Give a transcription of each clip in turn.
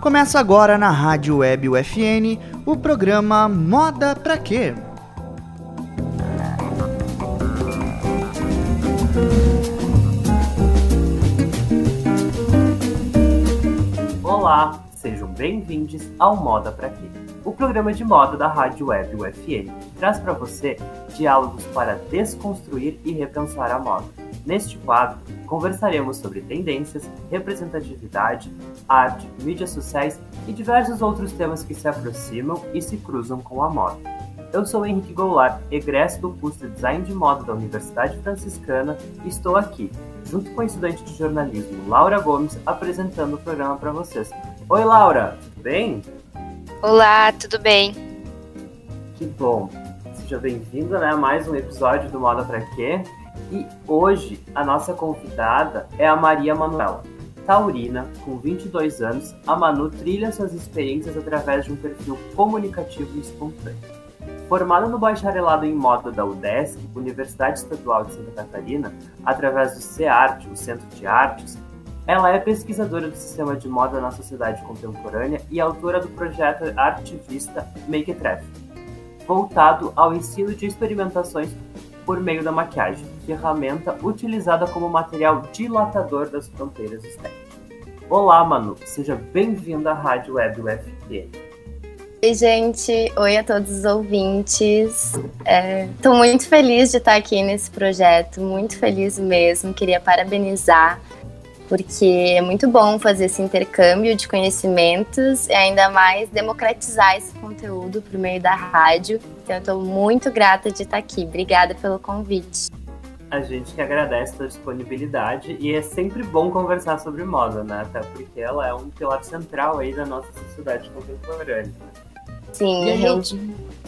Começa agora na Rádio Web UFN o programa Moda Pra Quê? Olá, sejam bem-vindos ao Moda Pra Quê? O programa de moda da Rádio Web UFN traz para você diálogos para desconstruir e repensar a moda. Neste quadro, conversaremos sobre tendências, representatividade, arte, mídias sociais e diversos outros temas que se aproximam e se cruzam com a moda. Eu sou Henrique Goulart, egresso do curso de Design de Moda da Universidade Franciscana e estou aqui, junto com a estudante de jornalismo Laura Gomes, apresentando o programa para vocês. Oi, Laura, tudo bem? Olá, tudo bem? Que bom. Seja bem-vinda né, a mais um episódio do Moda Pra Quê? E hoje a nossa convidada é a Maria Manuela. Taurina, com 22 anos, a Manu trilha suas experiências através de um perfil comunicativo e espontâneo. Formada no bacharelado em moda da UDESC, Universidade Estadual de Santa Catarina, através do CEART, o Centro de Artes, ela é pesquisadora do sistema de moda na sociedade contemporânea e autora do projeto artivista Make It voltado ao ensino de experimentações por meio da maquiagem, ferramenta utilizada como material dilatador das fronteiras estéticas. Olá, Manu, seja bem-vinda à Rádio Web UFPN. Oi, gente. Oi a todos os ouvintes. Estou é, muito feliz de estar aqui nesse projeto, muito feliz mesmo. Queria parabenizar, porque é muito bom fazer esse intercâmbio de conhecimentos e ainda mais democratizar esse conteúdo por meio da rádio então, eu estou muito grata de estar aqui. Obrigada pelo convite. A gente que agradece a sua disponibilidade e é sempre bom conversar sobre moda, né? Até porque ela é um pilar central aí da nossa sociedade contemporânea. Sim, e rende,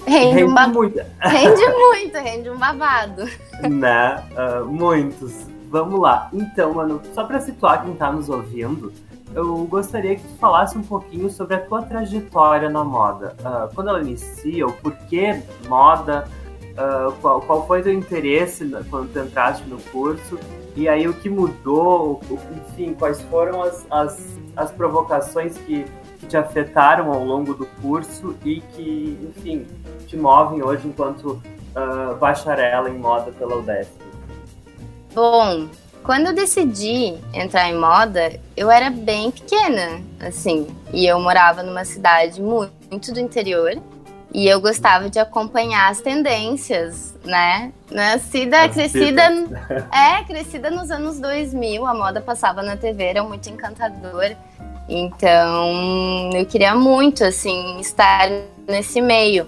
rende, rende um muito. Rende muito, rende um babado. Né? Uh, muitos. Vamos lá. Então, mano, só para situar quem está nos ouvindo, eu gostaria que tu falasse um pouquinho sobre a tua trajetória na moda. Uh, quando ela inicia, o porquê moda, uh, qual, qual foi teu interesse quando tu entraste no curso, e aí o que mudou, enfim, quais foram as, as, as provocações que, que te afetaram ao longo do curso e que, enfim, te movem hoje enquanto uh, em moda pela UDESC. Bom, quando eu decidi entrar em moda, eu era bem pequena, assim, e eu morava numa cidade muito do interior. E eu gostava de acompanhar as tendências, né? Nascida, as crescida. É, crescida nos anos 2000, a moda passava na TV, era muito encantador. Então, eu queria muito, assim, estar nesse meio.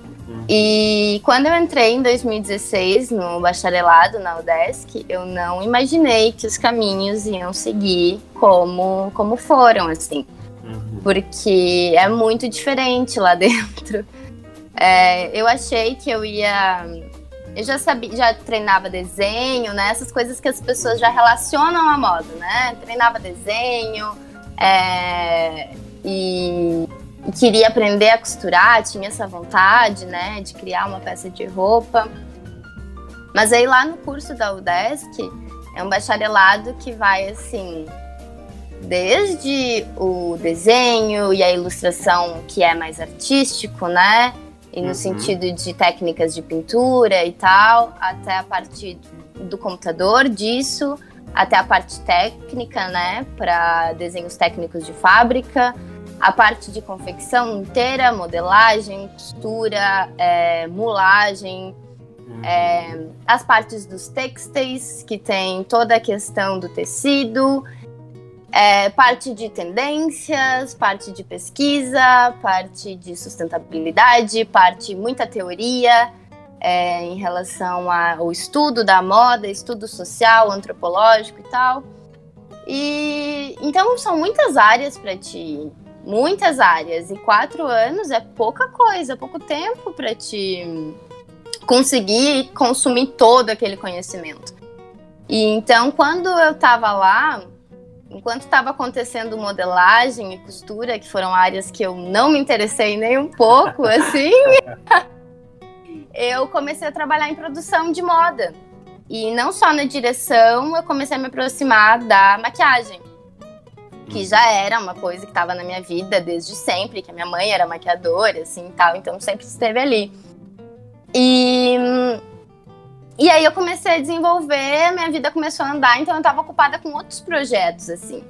E quando eu entrei em 2016 no bacharelado na UDESC, eu não imaginei que os caminhos iam seguir como, como foram, assim. Uhum. Porque é muito diferente lá dentro. É, eu achei que eu ia. Eu já sabia, já treinava desenho, né? Essas coisas que as pessoas já relacionam à moda, né? Treinava desenho. É, e queria aprender a costurar, tinha essa vontade, né, de criar uma peça de roupa. Mas aí lá no curso da UDESC é um bacharelado que vai assim, desde o desenho e a ilustração que é mais artístico, né? E no uhum. sentido de técnicas de pintura e tal, até a parte do computador disso, até a parte técnica, né, para desenhos técnicos de fábrica a parte de confecção inteira, modelagem, costura, é, mulagem, é, as partes dos textos, que tem toda a questão do tecido, é, parte de tendências, parte de pesquisa, parte de sustentabilidade, parte muita teoria é, em relação ao estudo da moda, estudo social, antropológico e tal. E então são muitas áreas para te muitas áreas. E quatro anos é pouca coisa, pouco tempo para te conseguir consumir todo aquele conhecimento. E então, quando eu estava lá, enquanto estava acontecendo modelagem e costura, que foram áreas que eu não me interessei nem um pouco, assim, eu comecei a trabalhar em produção de moda. E não só na direção, eu comecei a me aproximar da maquiagem. Que já era uma coisa que estava na minha vida desde sempre, que a minha mãe era maquiadora, assim, tal, então sempre esteve ali. E e aí eu comecei a desenvolver, minha vida começou a andar, então eu estava ocupada com outros projetos, assim.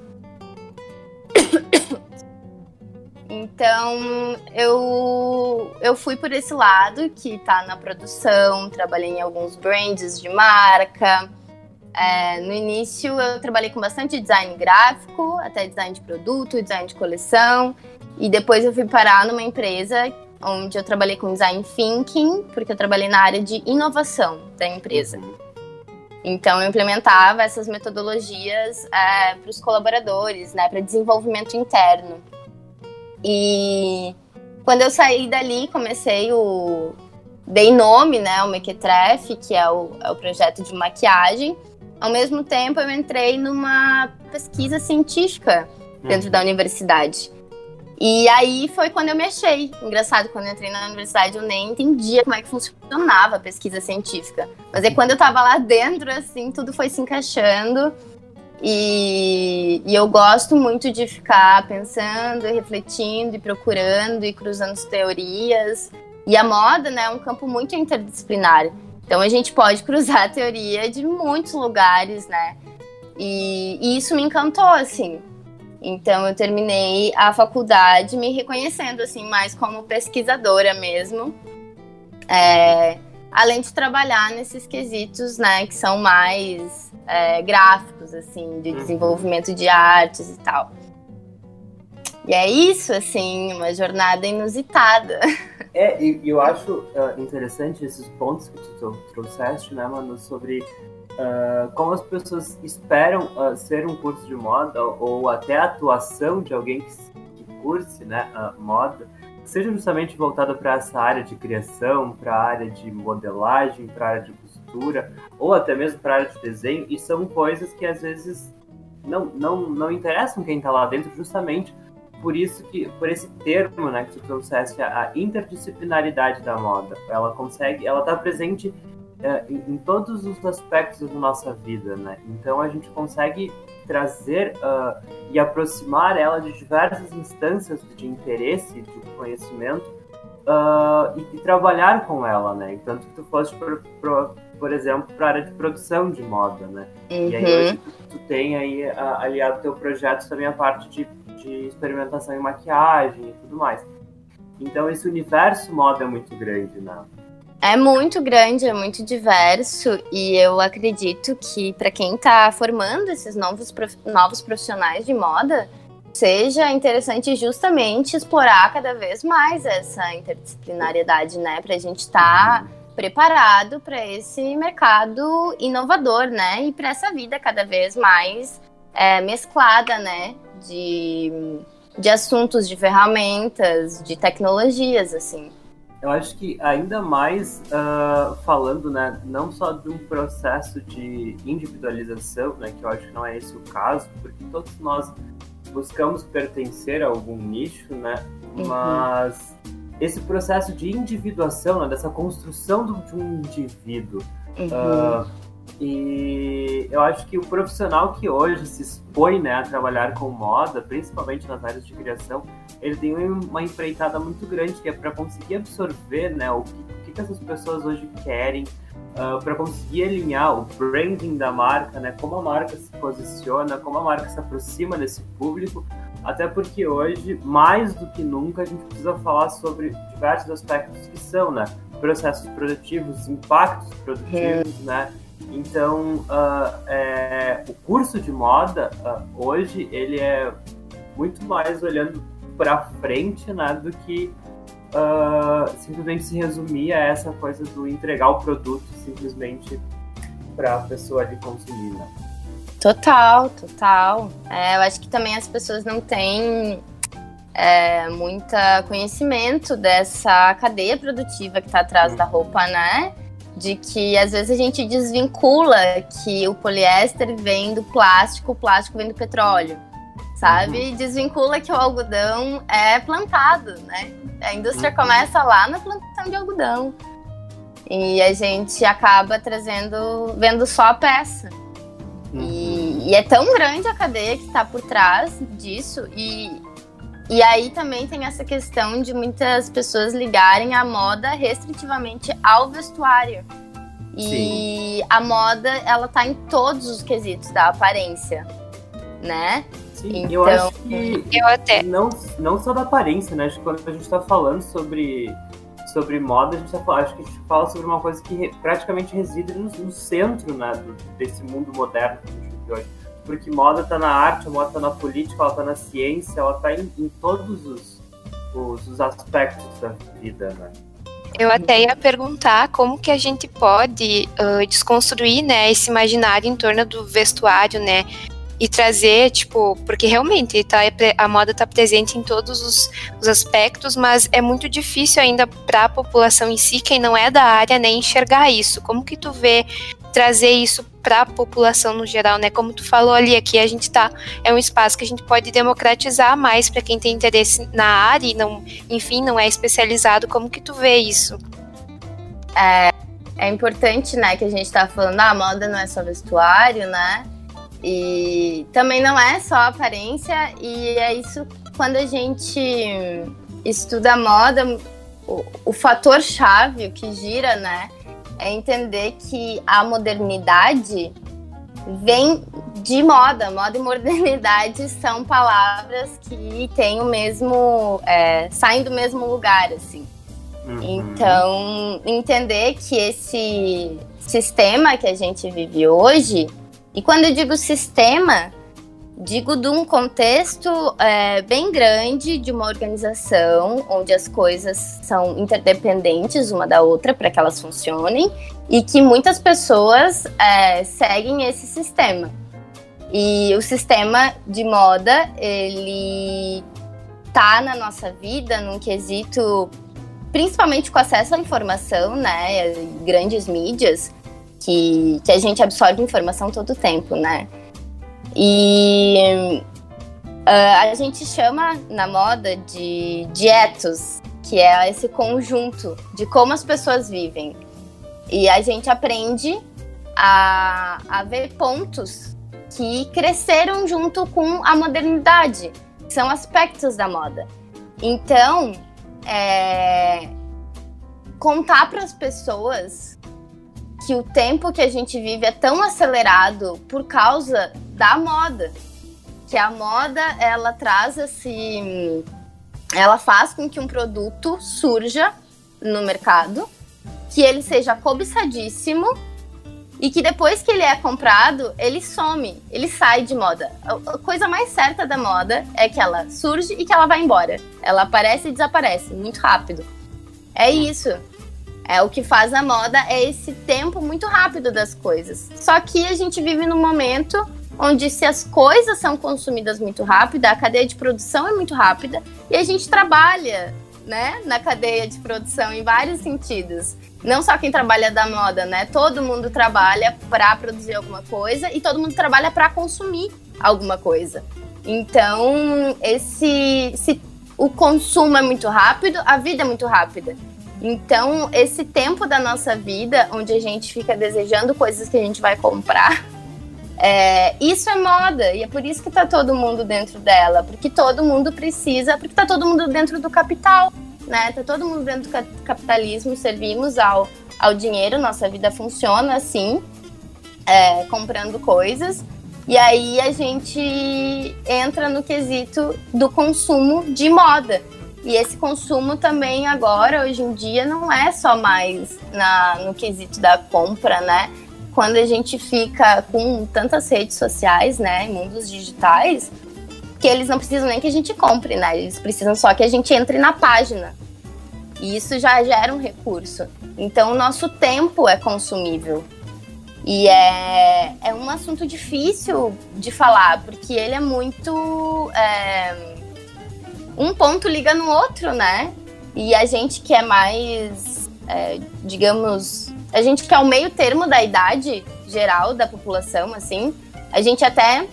Então eu, eu fui por esse lado que tá na produção, trabalhei em alguns brands de marca. É, no início eu trabalhei com bastante design gráfico, até design de produto, design de coleção. E depois eu fui parar numa empresa onde eu trabalhei com design thinking, porque eu trabalhei na área de inovação da empresa. Uhum. Então eu implementava essas metodologias é, para os colaboradores, né, para desenvolvimento interno. E quando eu saí dali, comecei o. Dei nome, né, ao Mequetrefe, que é o, é o projeto de maquiagem. Ao mesmo tempo, eu entrei numa pesquisa científica dentro uhum. da universidade. E aí foi quando eu me achei. Engraçado, quando eu entrei na universidade, eu nem entendia como é que funcionava a pesquisa científica. Mas é quando eu tava lá dentro, assim, tudo foi se encaixando. E, e, eu gosto muito de ficar pensando, refletindo e procurando e cruzando as teorias. E a moda né, é um campo muito interdisciplinar. Então a gente pode cruzar a teoria de muitos lugares, né? E, e isso me encantou, assim. Então eu terminei a faculdade me reconhecendo assim mais como pesquisadora mesmo. É, além de trabalhar nesses quesitos, né, que são mais é, gráficos, assim, de uhum. desenvolvimento de artes e tal. E é isso, assim, uma jornada inusitada. É, e eu acho uh, interessante esses pontos que tu trouxeste, né, mano, sobre uh, como as pessoas esperam uh, ser um curso de moda ou até a atuação de alguém que, que curse, né, moda, seja justamente voltada para essa área de criação, para a área de modelagem, para a área de costura, ou até mesmo para a área de desenho, e são coisas que às vezes não, não, não interessam quem está lá dentro, justamente por isso que, por esse termo, né, que tu trouxeste, a interdisciplinaridade da moda. Ela consegue, ela está presente é, em, todos os aspectos da nossa vida, né? Então a gente consegue trazer uh, e aproximar ela de diversas instâncias de interesse, de conhecimento, uh, e, e, trabalhar com ela, né? Tanto que tu foste, por, por, por exemplo, para a área de produção de moda, né? Uhum. E aí hoje uhum. tu, tu tem aí aliado teu projeto também a parte de, de experimentação em maquiagem e tudo mais. Então esse universo moda é muito grande, né? É muito grande, é muito diverso e eu acredito que para quem está formando esses novos, prof... novos profissionais de moda, seja interessante justamente explorar cada vez mais essa interdisciplinariedade, né? Para a gente estar tá preparado para esse mercado inovador, né? E para essa vida cada vez mais é, mesclada, né? De, de assuntos, de ferramentas, de tecnologias, assim eu acho que ainda mais uh, falando, né, não só de um processo de individualização, né, que eu acho que não é esse o caso, porque todos nós buscamos pertencer a algum nicho, né, uhum. mas esse processo de individuação, né, dessa construção do, de um indivíduo, uhum. uh, e eu acho que o profissional que hoje se expõe né, a trabalhar com moda, principalmente nas áreas de criação, ele tem uma empreitada muito grande que é para conseguir absorver né, o, que, o que essas pessoas hoje querem, uh, ah, para conseguir alinhar o branding da marca, né, como a marca se posiciona, como a marca se aproxima desse público, até porque hoje, mais do que nunca, a gente precisa falar sobre diversos aspectos que são, né, processos produtivos, impactos produtivos, é. né, então, uh, é, o curso de moda, uh, hoje, ele é muito mais olhando para frente, né, do que uh, simplesmente se resumir a essa coisa do entregar o produto simplesmente para a pessoa ali consumir, né? Total, total. É, eu acho que também as pessoas não têm é, muita conhecimento dessa cadeia produtiva que está atrás uhum. da roupa, né? de que às vezes a gente desvincula que o poliéster vem do plástico, o plástico vem do petróleo, sabe? Uhum. Desvincula que o algodão é plantado, né? A indústria uhum. começa lá na plantação de algodão. E a gente acaba trazendo, vendo só a peça. Uhum. E, e é tão grande a cadeia que está por trás disso. E, e aí também tem essa questão de muitas pessoas ligarem a moda restritivamente ao vestuário. E Sim. a moda, ela tá em todos os quesitos da aparência, né? Sim, então, eu acho que eu até não, não só da aparência, né? Acho que quando a gente está falando sobre sobre moda, a gente tá, acho que a gente fala sobre uma coisa que praticamente reside no, no centro né, desse mundo moderno que a gente vive hoje. Porque moda está na arte, moda está na política, ela está na ciência, ela está em, em, todos os, os, os, aspectos da vida, né? Eu até ia perguntar como que a gente pode uh, desconstruir, né, esse imaginário em torno do vestuário, né, e trazer, tipo, porque realmente tá, a moda está presente em todos os, os, aspectos, mas é muito difícil ainda para a população em si, quem não é da área, né, enxergar isso. Como que tu vê trazer isso para a população no geral, né? Como tu falou ali, aqui a gente tá é um espaço que a gente pode democratizar mais para quem tem interesse na área e não, enfim, não é especializado. Como que tu vê isso? É, é importante, né, que a gente tá falando, ah, a moda não é só vestuário, né? E também não é só aparência, e é isso quando a gente estuda moda, o, o fator chave, o que gira, né? É entender que a modernidade vem de moda. Moda e modernidade são palavras que têm o mesmo. É, saem do mesmo lugar, assim. Uhum. Então, entender que esse sistema que a gente vive hoje e quando eu digo sistema, digo de um contexto é, bem grande de uma organização onde as coisas são interdependentes uma da outra para que elas funcionem e que muitas pessoas é, seguem esse sistema. E o sistema de moda, ele tá na nossa vida num quesito, principalmente com acesso à informação, né, grandes mídias, que, que a gente absorve informação todo o tempo, né? E uh, a gente chama na moda de dietos, que é esse conjunto de como as pessoas vivem. E a gente aprende a, a ver pontos que cresceram junto com a modernidade, são aspectos da moda. Então, é, contar para as pessoas que o tempo que a gente vive é tão acelerado por causa da moda. Que a moda, ela traz assim. Ela faz com que um produto surja no mercado, que ele seja cobiçadíssimo e que depois que ele é comprado, ele some, ele sai de moda. A coisa mais certa da moda é que ela surge e que ela vai embora. Ela aparece e desaparece muito rápido. É isso. É o que faz a moda é esse tempo muito rápido das coisas. Só que a gente vive num momento onde se as coisas são consumidas muito rápido, a cadeia de produção é muito rápida e a gente trabalha, né, na cadeia de produção em vários sentidos. Não só quem trabalha da moda, né? Todo mundo trabalha para produzir alguma coisa e todo mundo trabalha para consumir alguma coisa. Então, esse se o consumo é muito rápido, a vida é muito rápida. Então, esse tempo da nossa vida, onde a gente fica desejando coisas que a gente vai comprar, é, isso é moda, e é por isso que tá todo mundo dentro dela, porque todo mundo precisa, porque tá todo mundo dentro do capital, né? Tá todo mundo dentro do capitalismo, servimos ao, ao dinheiro, nossa vida funciona assim, é, comprando coisas, e aí a gente entra no quesito do consumo de moda. E esse consumo também agora, hoje em dia, não é só mais na, no quesito da compra, né? Quando a gente fica com tantas redes sociais, né, mundos digitais, que eles não precisam nem que a gente compre, né? Eles precisam só que a gente entre na página. E isso já gera um recurso. Então, o nosso tempo é consumível. E é, é um assunto difícil de falar, porque ele é muito. É, um ponto liga no outro, né? E a gente que é mais, é, digamos, a gente que é o meio termo da idade geral da população, assim, a gente até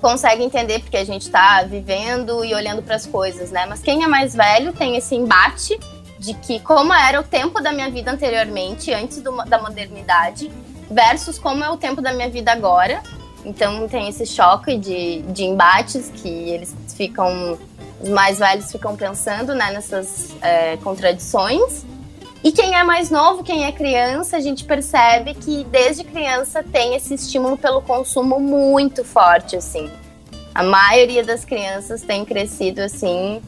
consegue entender porque a gente está vivendo e olhando para as coisas, né? Mas quem é mais velho tem esse embate de que como era o tempo da minha vida anteriormente, antes do, da modernidade, versus como é o tempo da minha vida agora, Então tem esse choque de, de embates que eles ficam, os mais velhos ficam pensando né, nessas é, contradições. E quem é mais novo, quem é criança, a gente percebe que desde criança tem esse estímulo pelo consumo muito forte, assim. A maioria das crianças tem crescido assim,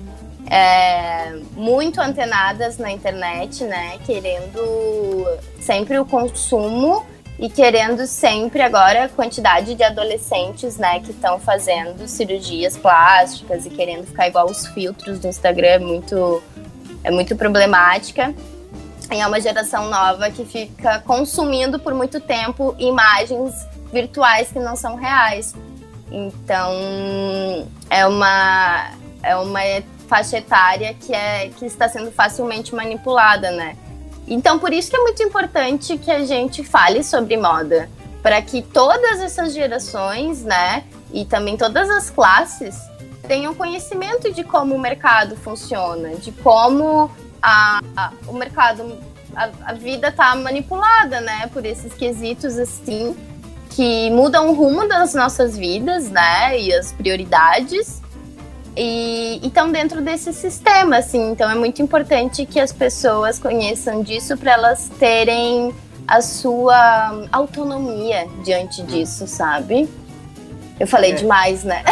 é, muito antenadas na internet, né? Querendo sempre o consumo e querendo sempre agora a quantidade de adolescentes, né, que estão fazendo cirurgias plásticas e querendo ficar igual os filtros do Instagram é muito é muito problemática. E é uma geração nova que fica consumindo por muito tempo imagens virtuais que não são reais. Então, é uma é uma faixa etária que é que está sendo facilmente manipulada, né? Então, por isso que é muito importante que a gente fale sobre moda, para que todas essas gerações, né, e também todas as classes tenham conhecimento de como o mercado funciona, de como a, a o mercado, a, a vida está manipulada, né, por esses quesitos assim que mudam o rumo das nossas vidas, né, e as prioridades e estão dentro desse sistema, assim. Então é muito importante que as pessoas conheçam disso para elas terem a sua autonomia diante disso, sabe? Eu falei é. demais, né?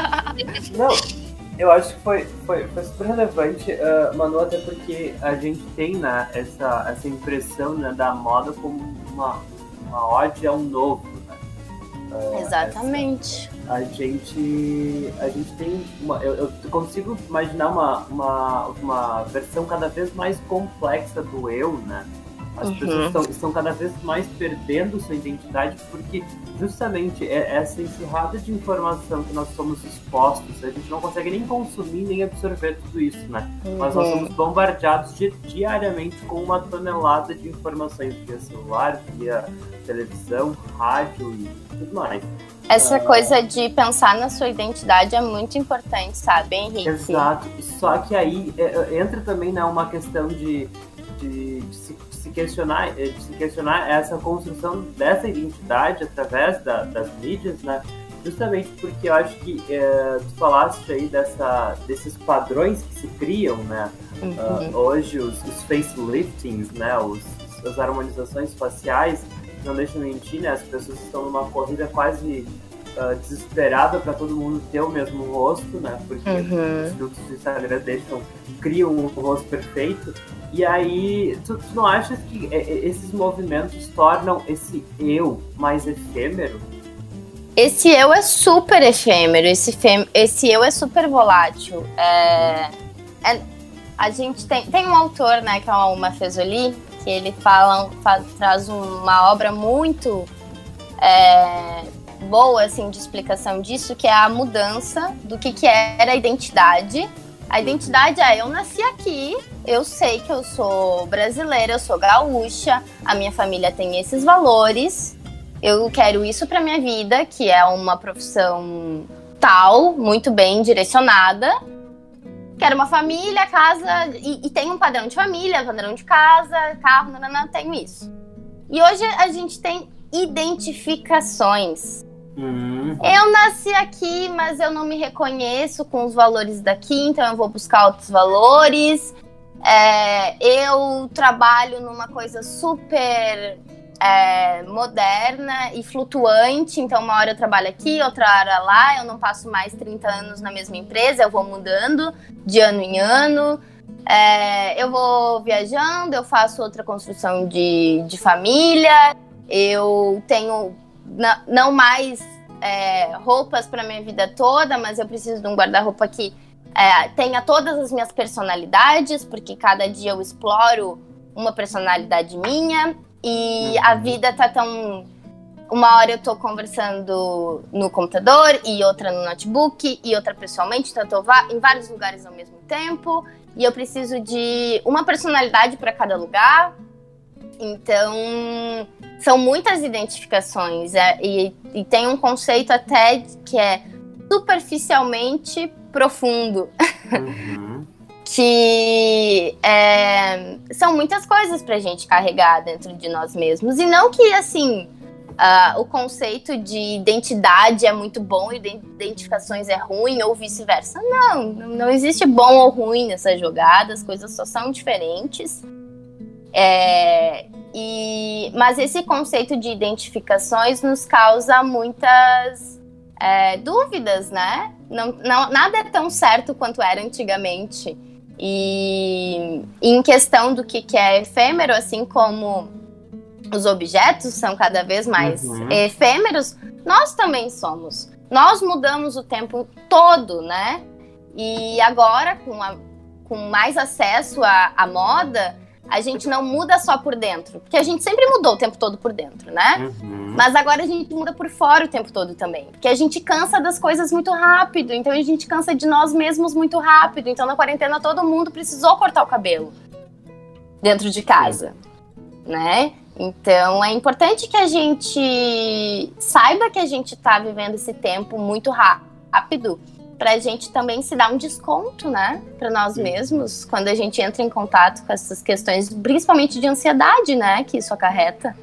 Não, eu acho que foi, foi, foi super relevante, uh, Manu, até porque a gente tem né, essa, essa impressão né, da moda como uma, uma ode ao novo. Exatamente. A gente a gente tem uma eu, eu, consigo imaginar uma, uma, uma versão cada vez mais complexa do eu né as uhum. pessoas estão, estão cada vez mais perdendo sua identidade porque justamente é essa enxurrada de informação que nós somos expostos a gente não consegue nem consumir nem absorver tudo isso né uhum. mas nós somos bombardeados di diariamente com uma tonelada de informações via celular via televisão rádio e tudo mais essa coisa de pensar na sua identidade é muito importante, sabe, Henrique? Exato. Só que aí é, é, entra também né, uma questão de, de, de, se, de, se, questionar, de se questionar essa construção dessa identidade através da, das mídias, né? Justamente porque eu acho que é, tu falaste aí dessa, desses padrões que se criam, né? Uhum. Uh, hoje os, os faceliftings, né? Os, as harmonizações faciais não deixa mentir, né? As pessoas estão numa corrida quase uh, desesperada para todo mundo ter o mesmo rosto, né? Porque uhum. os filtros do Instagram deixam, criam um rosto perfeito. E aí, tu, tu não achas que é, é, esses movimentos tornam esse eu mais efêmero? Esse eu é super efêmero, esse, esse eu é super volátil. É, é, a gente tem, tem um autor, né, que é o Uma Fezoli, que ele fala, faz, traz uma obra muito é, boa assim de explicação disso, que é a mudança do que, que era a identidade. A identidade é eu nasci aqui, eu sei que eu sou brasileira, eu sou gaúcha, a minha família tem esses valores, eu quero isso para minha vida, que é uma profissão tal, muito bem direcionada, Quero uma família, casa. E, e tem um padrão de família, padrão de casa, carro, não, não, não, tenho isso. E hoje a gente tem identificações. Uhum. Eu nasci aqui, mas eu não me reconheço com os valores daqui, então eu vou buscar outros valores. É, eu trabalho numa coisa super é, moderna e flutuante. Então, uma hora eu trabalho aqui, outra hora lá. Eu não passo mais 30 anos na mesma empresa, eu vou mudando de ano em ano. É, eu vou viajando, eu faço outra construção de, de família. Eu tenho não mais é, roupas para minha vida toda, mas eu preciso de um guarda-roupa que é, tenha todas as minhas personalidades, porque cada dia eu exploro uma personalidade minha. E a vida tá tão. Uma hora eu tô conversando no computador, e outra no notebook, e outra pessoalmente, então eu tô em vários lugares ao mesmo tempo. E eu preciso de uma personalidade para cada lugar. Então, são muitas identificações. É, e, e tem um conceito até que é superficialmente profundo. Uhum que é, são muitas coisas pra gente carregar dentro de nós mesmos. E não que, assim, uh, o conceito de identidade é muito bom e identificações é ruim, ou vice-versa. Não, não existe bom ou ruim nessa jogada, as coisas só são diferentes. É, e, mas esse conceito de identificações nos causa muitas é, dúvidas, né? Não, não, nada é tão certo quanto era antigamente. E, e em questão do que, que é efêmero, assim como os objetos são cada vez mais uhum. efêmeros, nós também somos. Nós mudamos o tempo todo, né? E agora, com, a, com mais acesso à, à moda, a gente não muda só por dentro. Porque a gente sempre mudou o tempo todo por dentro, né? Uhum. Mas agora a gente muda por fora o tempo todo também. Porque a gente cansa das coisas muito rápido. Então a gente cansa de nós mesmos muito rápido. Então na quarentena todo mundo precisou cortar o cabelo dentro de casa. Sim. Né? Então é importante que a gente saiba que a gente está vivendo esse tempo muito rápido para a gente também se dar um desconto, né, para nós mesmos, quando a gente entra em contato com essas questões, principalmente de ansiedade, né, que isso acarreta.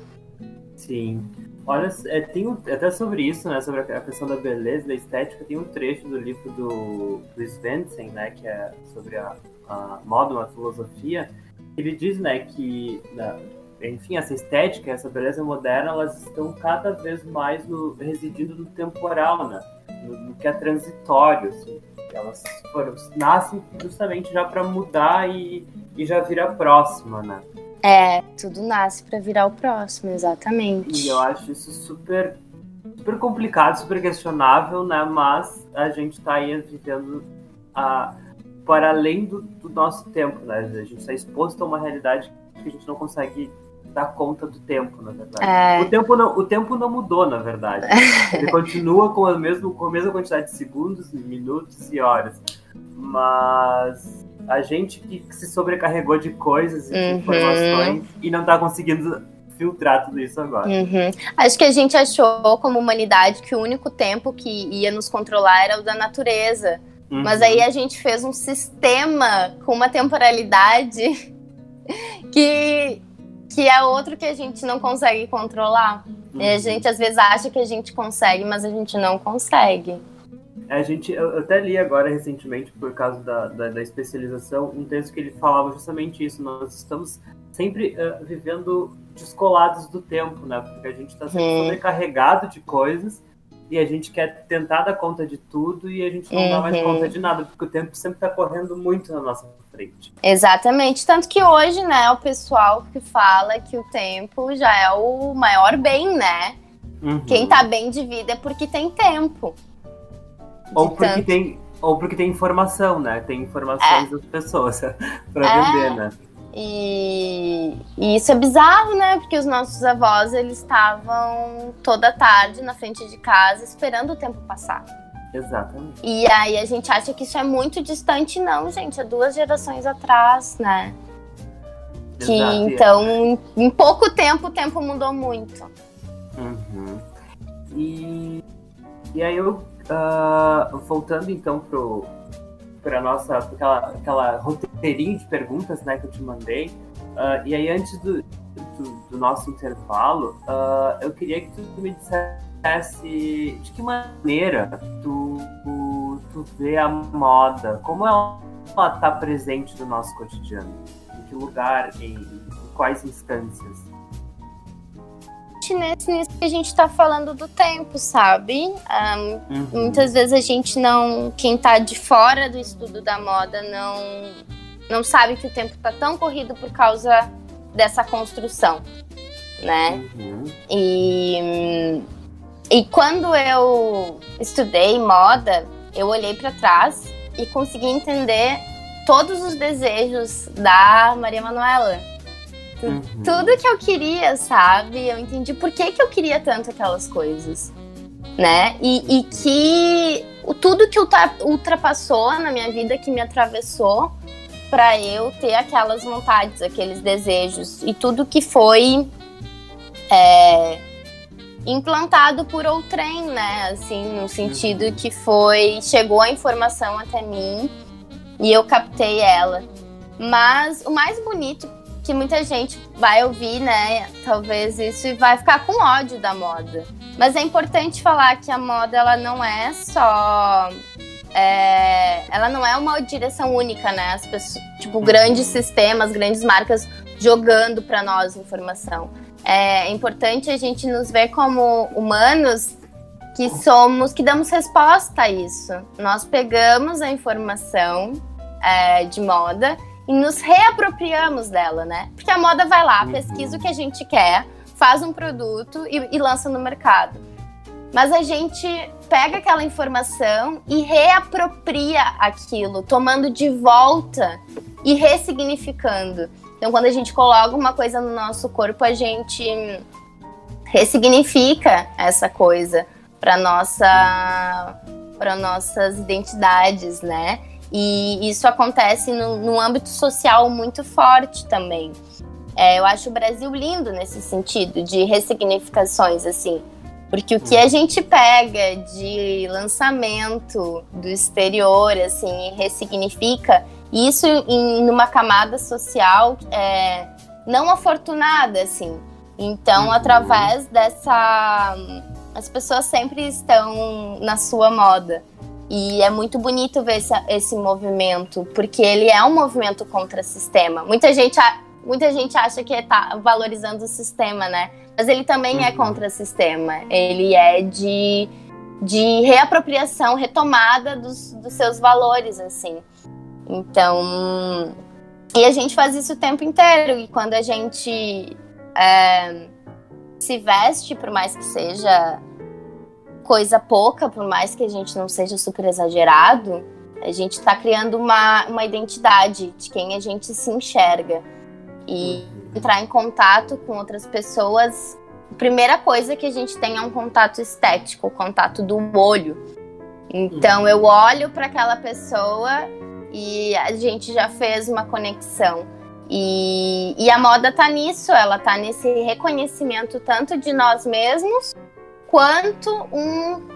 Sim. Olha, é, tem um, até sobre isso, né, sobre a questão da beleza, da estética, tem um trecho do livro do, do Svensson, né, que é sobre a, a moda, uma filosofia, ele diz, né, que na, enfim, essa estética, essa beleza moderna, elas estão cada vez mais no, residindo no temporal, né? No, no que é transitório, assim. Elas foram, nascem justamente já para mudar e, e já virar próxima, né? É, tudo nasce para virar o próximo, exatamente. E eu acho isso super, super complicado, super questionável, né? Mas a gente está aí vivendo a, para além do, do nosso tempo, né? A gente está exposto a uma realidade que a gente não consegue dar conta do tempo, na verdade. É... O, tempo não, o tempo não mudou, na verdade. Ele continua com a, mesmo, com a mesma quantidade de segundos, minutos e horas. Mas a gente que se sobrecarregou de coisas e uhum. informações e não está conseguindo filtrar tudo isso agora. Uhum. Acho que a gente achou, como humanidade, que o único tempo que ia nos controlar era o da natureza. Uhum. Mas aí a gente fez um sistema com uma temporalidade que que é outro que a gente não consegue controlar. Uhum. E a gente às vezes acha que a gente consegue, mas a gente não consegue. A gente, eu até li agora recentemente, por causa da, da, da especialização, um texto que ele falava justamente isso. Nós estamos sempre uh, vivendo descolados do tempo, né? Porque a gente está sempre uhum. sobrecarregado de coisas e a gente quer tentar dar conta de tudo e a gente não uhum. dá mais uhum. conta de nada, porque o tempo sempre está correndo muito na nossa frente. Exatamente. Tanto que hoje, né, o pessoal que fala que o tempo já é o maior bem, né? Uhum. Quem tá bem de vida é porque tem tempo. Ou porque tanto... tem. Ou porque tem informação, né? Tem informações é. das pessoas para é. vender, né? E, e, isso é bizarro, né? Porque os nossos avós, eles estavam toda tarde na frente de casa esperando o tempo passar. Exatamente. E aí a gente acha que isso é muito distante, não, gente. É duas gerações atrás, né? Que Exato. então, em pouco tempo, o tempo mudou muito. Uhum. E, e aí eu, uh, voltando então pro, para nossa aquela, aquela roteirinho de perguntas né, que eu te mandei. Uh, e aí, antes do, do, do nosso intervalo, uh, eu queria que tu me dissesse de que maneira tu, tu, tu vê a moda, como ela está presente no nosso cotidiano, em que lugar, em, em quais instâncias nesse nisso que a gente tá falando do tempo, sabe? Um, uhum. Muitas vezes a gente não. Quem tá de fora do estudo da moda não, não sabe que o tempo tá tão corrido por causa dessa construção, né? Uhum. E, e quando eu estudei moda, eu olhei para trás e consegui entender todos os desejos da Maria Manuela Uhum. Tudo que eu queria, sabe? Eu entendi por que, que eu queria tanto aquelas coisas. Né? E, e que tudo que ultrapassou na minha vida, que me atravessou, para eu ter aquelas vontades, aqueles desejos. E tudo que foi é, implantado por outrem, né? Assim, no sentido que foi. Chegou a informação até mim e eu captei ela. Mas o mais bonito que muita gente vai ouvir, né? Talvez isso e vai ficar com ódio da moda. Mas é importante falar que a moda ela não é só é, ela não é uma direção única, né? As pessoas, tipo, grandes sistemas, grandes marcas jogando para nós informação. É importante a gente nos ver como humanos que somos, que damos resposta a isso. Nós pegamos a informação é, de moda e nos reapropriamos dela, né? Porque a moda vai lá, uhum. pesquisa o que a gente quer, faz um produto e, e lança no mercado. Mas a gente pega aquela informação e reapropria aquilo, tomando de volta e ressignificando. Então, quando a gente coloca uma coisa no nosso corpo, a gente ressignifica essa coisa para nossa para nossas identidades, né? E isso acontece no, âmbito social muito forte também. É, eu acho o Brasil lindo nesse sentido de ressignificações, assim. Porque o que a gente pega de lançamento do exterior, assim, ressignifica, isso em numa camada social é, não afortunada, assim. Então, uhum. através dessa. As pessoas sempre estão na sua moda. E é muito bonito ver esse, esse movimento, porque ele é um movimento contra o sistema. Muita gente, muita gente acha que está valorizando o sistema, né? Mas ele também é uhum. é contra o sistema. Ele é de, de reapropriação, retomada dos, dos seus valores, assim. Então. E a gente faz isso o tempo inteiro. E quando a gente é, se veste, por mais que seja coisa pouca, por mais que a gente não seja super exagerado, a gente está criando uma, uma identidade de quem a gente se enxerga. E entrar em contato com outras pessoas, a primeira coisa que a gente tem é um contato estético, o contato do olho. Então eu olho para aquela pessoa e a gente já fez uma conexão. E, e a moda tá nisso, ela tá nesse reconhecimento tanto de nós mesmos quanto um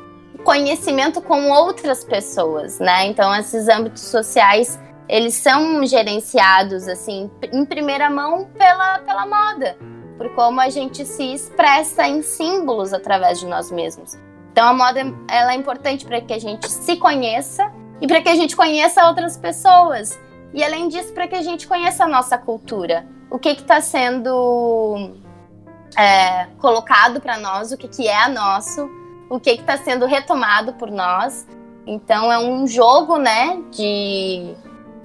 conhecimento com outras pessoas, né? Então esses âmbitos sociais eles são gerenciados assim em primeira mão pela, pela moda, por como a gente se expressa em símbolos através de nós mesmos. Então a moda ela é importante para que a gente se conheça e para que a gente conheça outras pessoas. E além disso, para que a gente conheça a nossa cultura. O que está sendo é, colocado para nós, o que, que é nosso, o que está sendo retomado por nós. Então é um jogo, né, de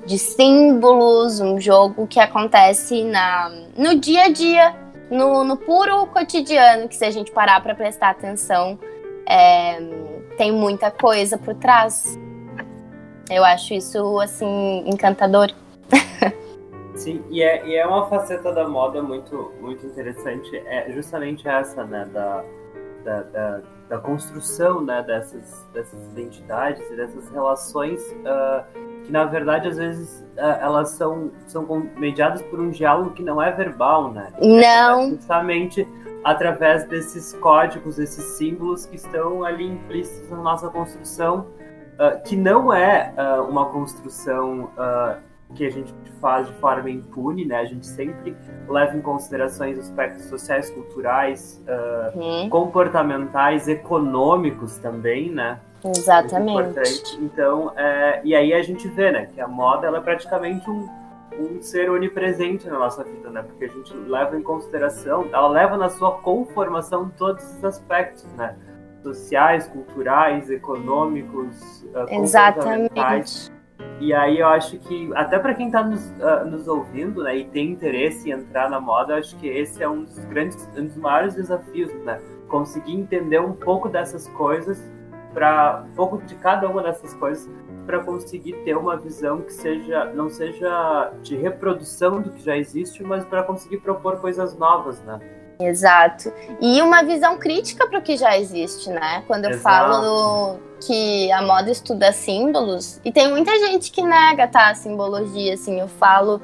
de símbolos, um jogo que acontece na, no dia a dia, no, no puro cotidiano, que se a gente parar para prestar atenção, é, tem muita coisa por trás. Eu acho isso, assim, encantador. Sim, e é, e é uma faceta da moda muito, muito interessante, é justamente essa, né, da, da, da, da construção, né, dessas, dessas identidades e dessas relações uh, que na verdade às vezes uh, elas são, são mediadas por um diálogo que não é verbal, né? Não. É justamente através desses códigos, esses símbolos que estão ali implícitos na nossa construção, uh, que não é uma construção que a gente faz de forma impune, né? A gente sempre leva em considerações aspectos sociais, culturais, uhum. comportamentais, econômicos também, né? Exatamente. Então, é, e aí a gente vê, né, que a moda ela é praticamente um, um ser onipresente na nossa vida, né? Porque a gente leva em consideração, ela leva na sua conformação todos os aspectos, né? Sociais, culturais, econômicos, uh, Exatamente. E aí eu acho que, até para quem está nos, uh, nos ouvindo, né, e tem interesse em entrar na moda, eu acho que esse é um dos grandes, um dos maiores desafios, né? Conseguir entender um pouco dessas coisas para um pouco de cada uma dessas coisas para conseguir ter uma visão que seja não seja de reprodução do que já existe, mas para conseguir propor coisas novas, né? Exato. E uma visão crítica para o que já existe, né? Quando eu Exato. falo que a moda estuda símbolos, e tem muita gente que nega, tá? A simbologia, assim, eu falo.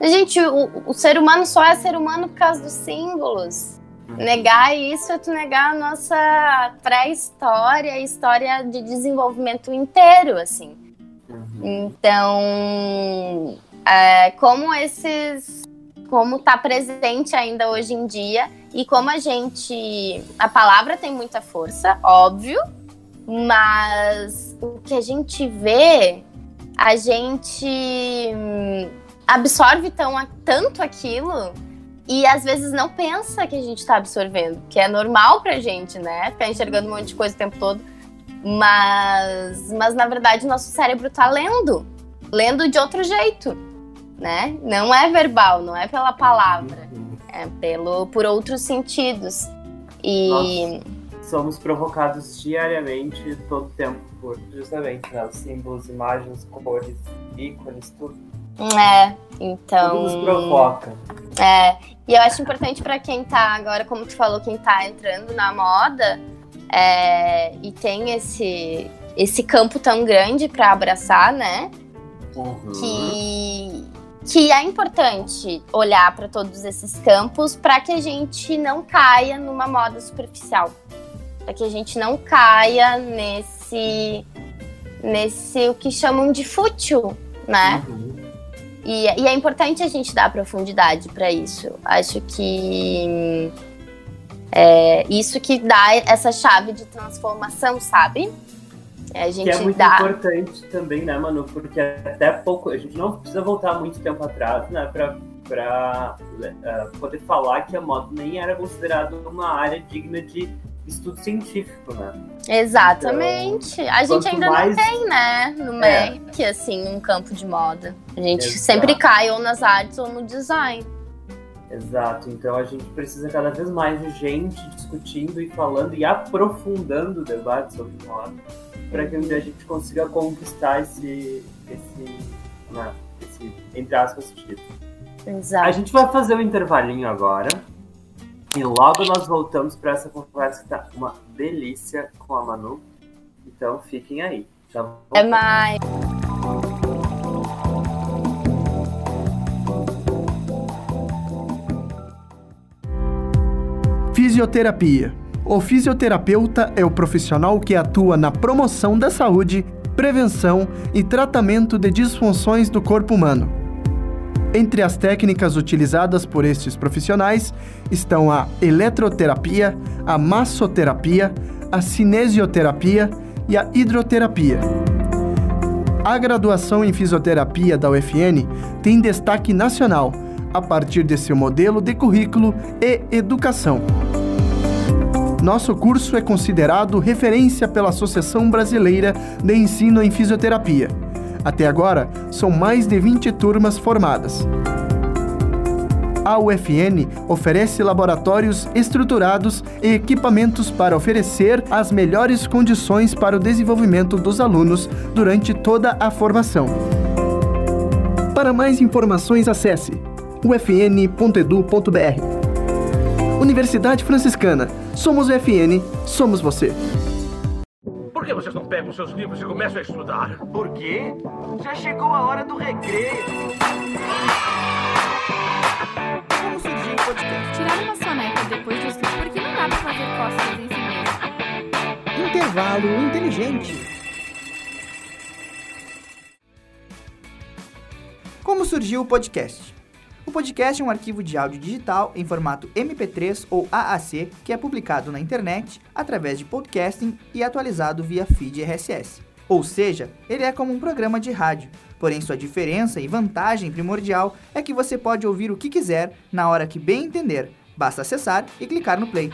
Gente, o, o ser humano só é ser humano por causa dos símbolos. Negar isso é tu negar a nossa pré-história, história de desenvolvimento inteiro, assim. Uhum. Então, é, como esses como tá presente ainda hoje em dia e como a gente. A palavra tem muita força, óbvio, mas o que a gente vê, a gente hum, absorve tão, tanto aquilo e às vezes não pensa que a gente está absorvendo, que é normal pra gente, né? Ficar enxergando um monte de coisa o tempo todo. Mas, mas na verdade, nosso cérebro tá lendo. Lendo de outro jeito, né? Não é verbal, não é pela palavra. Uhum. É pelo, por outros sentidos. E... Nós somos provocados diariamente, todo tempo, por justamente né, os símbolos, imagens, cores, ícones, tudo. É, então. Tudo nos provoca. É, e eu acho importante para quem tá agora, como tu falou, quem tá entrando na moda é, e tem esse, esse campo tão grande para abraçar, né? Uhum. Que, que é importante olhar para todos esses campos para que a gente não caia numa moda superficial. Para que a gente não caia nesse, nesse o que chamam de fútil, né? Uhum. E, e é importante a gente dar profundidade para isso. Acho que é isso que dá essa chave de transformação, sabe? A gente que é muito dá... importante também, né, Manu? Porque até pouco, a gente não precisa voltar muito tempo atrás, né, pra, pra uh, poder falar que a moda nem era considerada uma área digna de estudo científico, né? Exatamente. Então, a gente ainda mais... não tem, né, no é. MEC, assim, um campo de moda. A gente Exato. sempre cai ou nas artes ou no design. Exato, então a gente precisa cada vez mais de gente discutindo e falando e aprofundando o debate sobre moda para que um dia a gente consiga conquistar esse, esse, né, esse entre aspas, título. Exato. A gente vai fazer um intervalinho agora. E logo nós voltamos para essa conversa que tá uma delícia com a Manu. Então fiquem aí. É mais. Fisioterapia. O fisioterapeuta é o profissional que atua na promoção da saúde, prevenção e tratamento de disfunções do corpo humano entre as técnicas utilizadas por estes profissionais estão a eletroterapia, a massoterapia, a cinesioterapia e a hidroterapia. A graduação em fisioterapia da UFN tem destaque nacional a partir de seu modelo de currículo e educação. Nosso curso é considerado referência pela Associação Brasileira de Ensino em Fisioterapia até agora, são mais de 20 turmas formadas. A UFN oferece laboratórios estruturados e equipamentos para oferecer as melhores condições para o desenvolvimento dos alunos durante toda a formação. Para mais informações, acesse ufn.edu.br. Universidade Franciscana. Somos UFN, somos você que vocês não pegam seus livros e começam a estudar? Por quê? Já chegou a hora do recreio. Como surgiu o podcast? Tirar uma soneca depois disso, porque não dá pra fazer costas em si mesmo. Intervalo inteligente. Como surgiu o podcast? O podcast é um arquivo de áudio digital em formato MP3 ou AAC que é publicado na internet através de podcasting e atualizado via feed RSS. Ou seja, ele é como um programa de rádio, porém sua diferença e vantagem primordial é que você pode ouvir o que quiser na hora que bem entender. Basta acessar e clicar no play.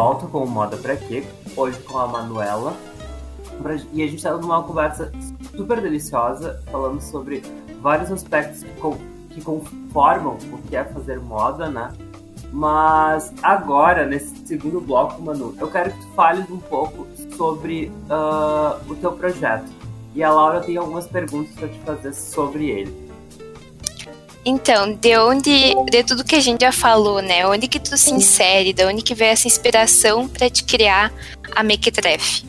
Volta com o Moda Pra Quê, hoje com a Manuela. E a gente está numa conversa super deliciosa, falando sobre vários aspectos que conformam o que é fazer moda, né? Mas agora, nesse segundo bloco, Manu, eu quero que tu fales um pouco sobre uh, o teu projeto. E a Laura tem algumas perguntas para te fazer sobre ele. Então, de onde, de tudo que a gente já falou, né? Onde que tu se insere? De onde que veio essa inspiração para te criar a Mequetrefe?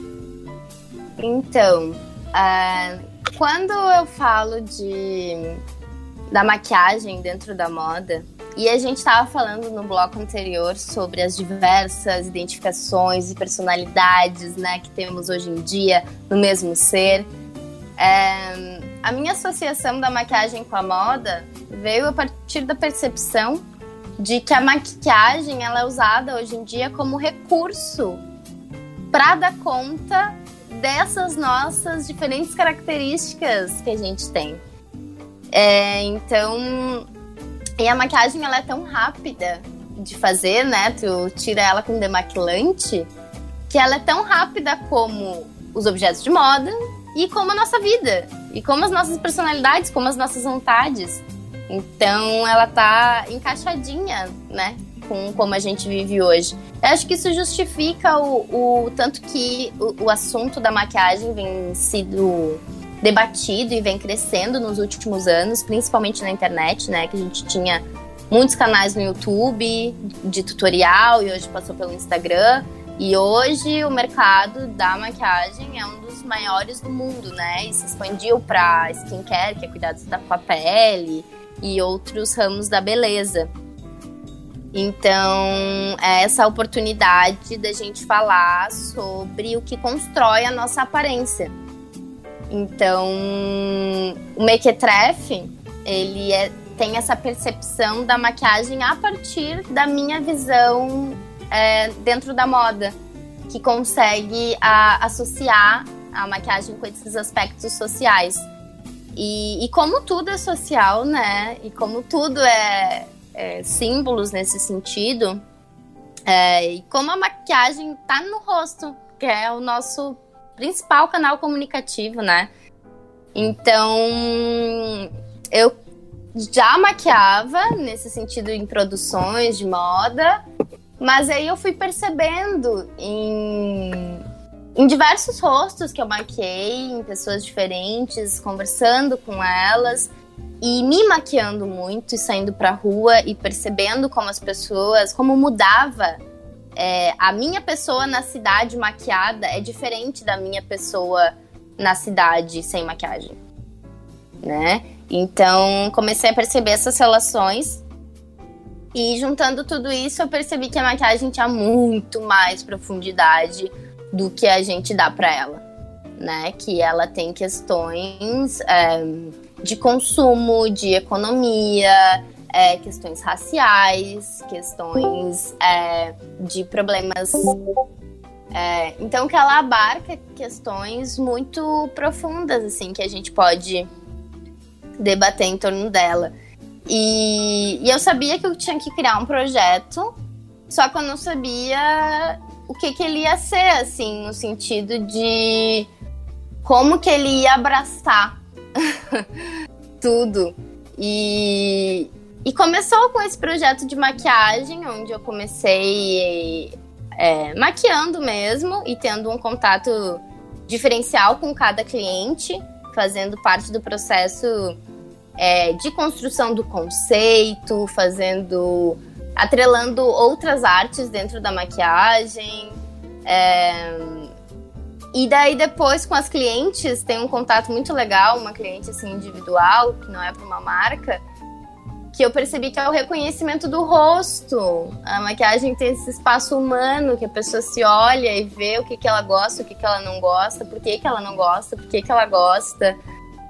Então, uh, quando eu falo de da maquiagem dentro da moda, e a gente estava falando no bloco anterior sobre as diversas identificações e personalidades né, que temos hoje em dia no mesmo ser. É, a minha associação da maquiagem com a moda veio a partir da percepção de que a maquiagem ela é usada hoje em dia como recurso para dar conta dessas nossas diferentes características que a gente tem. É, então, e a maquiagem ela é tão rápida de fazer, né? Tu tira ela com demaquilante, que ela é tão rápida como os objetos de moda e como a nossa vida, e como as nossas personalidades, como as nossas vontades. Então ela tá encaixadinha, né? Com como a gente vive hoje. Eu acho que isso justifica o, o tanto que o, o assunto da maquiagem vem sido debatido e vem crescendo nos últimos anos, principalmente na internet, né? Que a gente tinha muitos canais no YouTube de tutorial e hoje passou pelo Instagram. E hoje o mercado da maquiagem é um maiores do mundo, né? E se expandiu para skincare, que é cuidados da, pele, e outros ramos da beleza. Então, é essa oportunidade da gente falar sobre o que constrói a nossa aparência. Então, o Mequetrefe, ele é, tem essa percepção da maquiagem a partir da minha visão é, dentro da moda, que consegue a, associar a maquiagem com esses aspectos sociais. E, e, como tudo é social, né? E como tudo é, é símbolos nesse sentido, é, e como a maquiagem tá no rosto, que é o nosso principal canal comunicativo, né? Então, eu já maquiava nesse sentido em produções de moda, mas aí eu fui percebendo em, em diversos rostos que eu maquiei, em pessoas diferentes, conversando com elas e me maquiando muito e saindo pra rua e percebendo como as pessoas, como mudava é, a minha pessoa na cidade maquiada é diferente da minha pessoa na cidade sem maquiagem, né? Então comecei a perceber essas relações e juntando tudo isso eu percebi que a maquiagem tinha muito mais profundidade do que a gente dá para ela, né? Que ela tem questões é, de consumo, de economia, é, questões raciais, questões é, de problemas. É, então que ela abarca questões muito profundas, assim, que a gente pode debater em torno dela. E, e eu sabia que eu tinha que criar um projeto, só que eu não sabia o que, que ele ia ser, assim, no sentido de como que ele ia abraçar tudo. E, e começou com esse projeto de maquiagem, onde eu comecei é, maquiando mesmo e tendo um contato diferencial com cada cliente, fazendo parte do processo é, de construção do conceito, fazendo. Atrelando outras artes dentro da maquiagem. É, e daí depois com as clientes tem um contato muito legal, uma cliente assim individual, que não é para uma marca que eu percebi que é o reconhecimento do rosto. A maquiagem tem esse espaço humano que a pessoa se olha e vê o que, que ela gosta, o que, que ela não gosta, por que, que ela não gosta, por que, que ela gosta,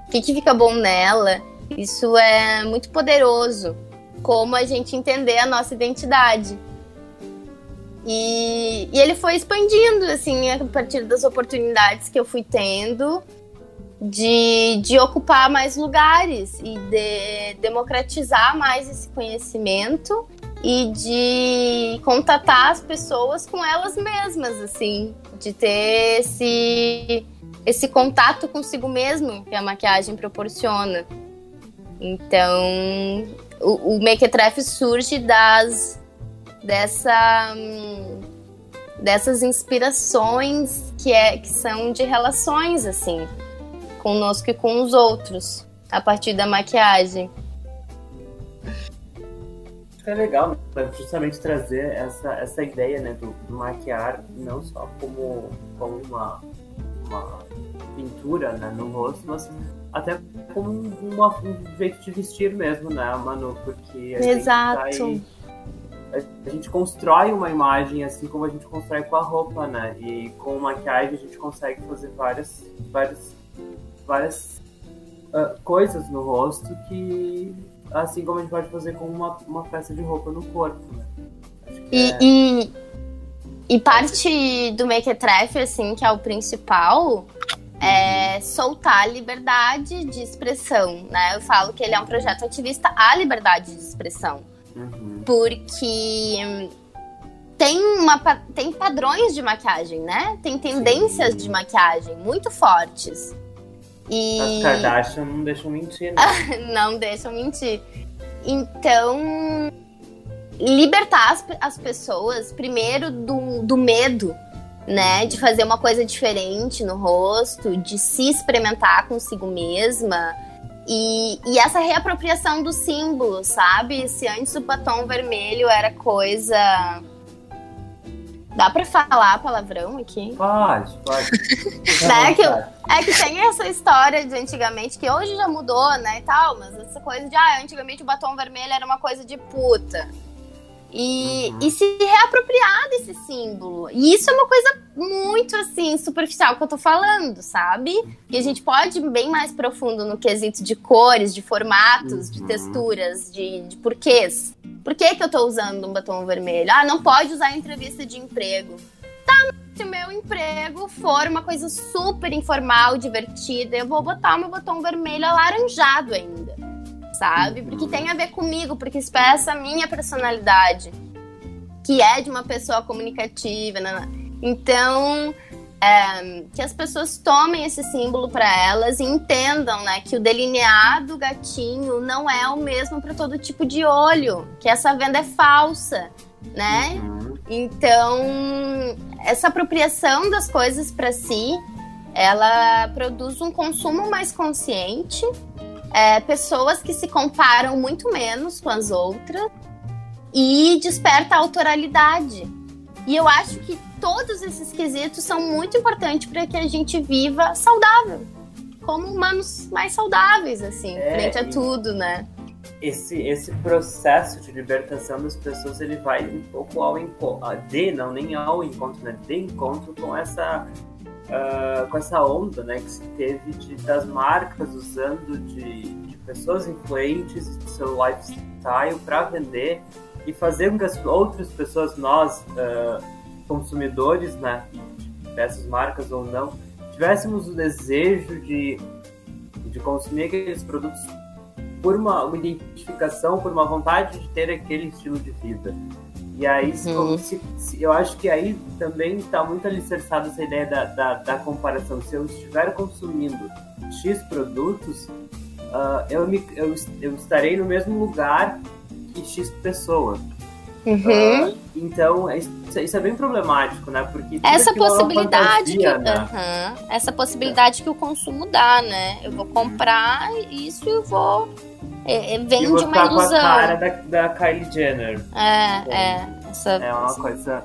o que, que fica bom nela. Isso é muito poderoso. Como a gente entender a nossa identidade. E, e ele foi expandindo, assim, a partir das oportunidades que eu fui tendo de, de ocupar mais lugares e de democratizar mais esse conhecimento e de contatar as pessoas com elas mesmas, assim, de ter esse, esse contato consigo mesmo que a maquiagem proporciona. Então, o, o Mequetrefe surge das dessa dessas inspirações que é que são de relações assim conosco e com os outros, a partir da maquiagem. É legal né, justamente trazer essa, essa ideia né, do, do maquiar não só como, como uma, uma pintura né, no rosto, mas até como uma, um jeito de vestir mesmo, né, Manu? Porque a Exato. gente vai, a gente constrói uma imagem assim como a gente constrói com a roupa, né? E com maquiagem a gente consegue fazer várias, várias, várias uh, coisas no rosto que assim como a gente pode fazer com uma, uma peça de roupa no corpo, né? E, é... e, e, parte do Mequetrefe, assim, que é o principal, é soltar a liberdade de expressão, né? Eu falo que ele é um projeto ativista à liberdade de expressão. Uhum. Porque tem, uma, tem padrões de maquiagem, né? Tem tendências Sim. de maquiagem muito fortes. E... As Kardashian não deixam mentir, né? não deixam mentir. Então, libertar as, as pessoas, primeiro, do, do medo, né? De fazer uma coisa diferente no rosto, de se experimentar consigo mesma. E, e essa reapropriação do símbolo, sabe? Se antes o batom vermelho era coisa Dá pra falar palavrão aqui? Pode, pode. né? que, é que tem essa história de antigamente, que hoje já mudou, né, e tal, mas essa coisa de, ah, antigamente o batom vermelho era uma coisa de puta. E, uhum. e se reapropriar desse símbolo. E isso é uma coisa muito, assim, superficial que eu tô falando, sabe? E a gente pode ir bem mais profundo no quesito de cores, de formatos, uhum. de texturas, de, de porquês. Por que, que eu tô usando um batom vermelho? Ah, não pode usar em entrevista de emprego. Tá, se o meu emprego for uma coisa super informal, divertida, eu vou botar o meu batom vermelho alaranjado ainda. Sabe? Porque tem a ver comigo, porque expressa a minha personalidade. Que é de uma pessoa comunicativa. Né? Então, é, que as pessoas tomem esse símbolo para elas e entendam, né, que o delineado gatinho não é o mesmo para todo tipo de olho, que essa venda é falsa, né? Uhum. Então, essa apropriação das coisas para si, ela produz um consumo mais consciente, é, pessoas que se comparam muito menos com as outras e desperta a autoralidade. E eu acho que todos esses quesitos são muito importantes para que a gente viva saudável, como humanos mais saudáveis, assim, é, frente a tudo, né? Esse, esse processo de libertação das pessoas, ele vai um pouco ao encontro, de, não nem ao encontro, né? De encontro com essa, uh, com essa onda, né? Que se teve de, das marcas usando de, de pessoas influentes de seu lifestyle para vender e fazer com que as outras pessoas, nós, uh, consumidores, né, dessas marcas ou não, tivéssemos o desejo de, de consumir aqueles produtos por uma, uma identificação, por uma vontade de ter aquele estilo de vida. E aí, uhum. se, se, eu acho que aí também está muito alicerçada essa ideia da, da, da, comparação. Se eu estiver consumindo X produtos, uh, eu, me, eu, eu estarei no mesmo lugar que X pessoa. Uhum. Uh, então, é, isso é bem problemático, né? Porque essa possibilidade fantasia, que, né? uhum, essa possibilidade é. que o consumo dá, né? Eu vou comprar isso e vou é, é, vende uma ilusão. Com a cara da, da Kylie Jenner. É, é. Essa, é uma coisa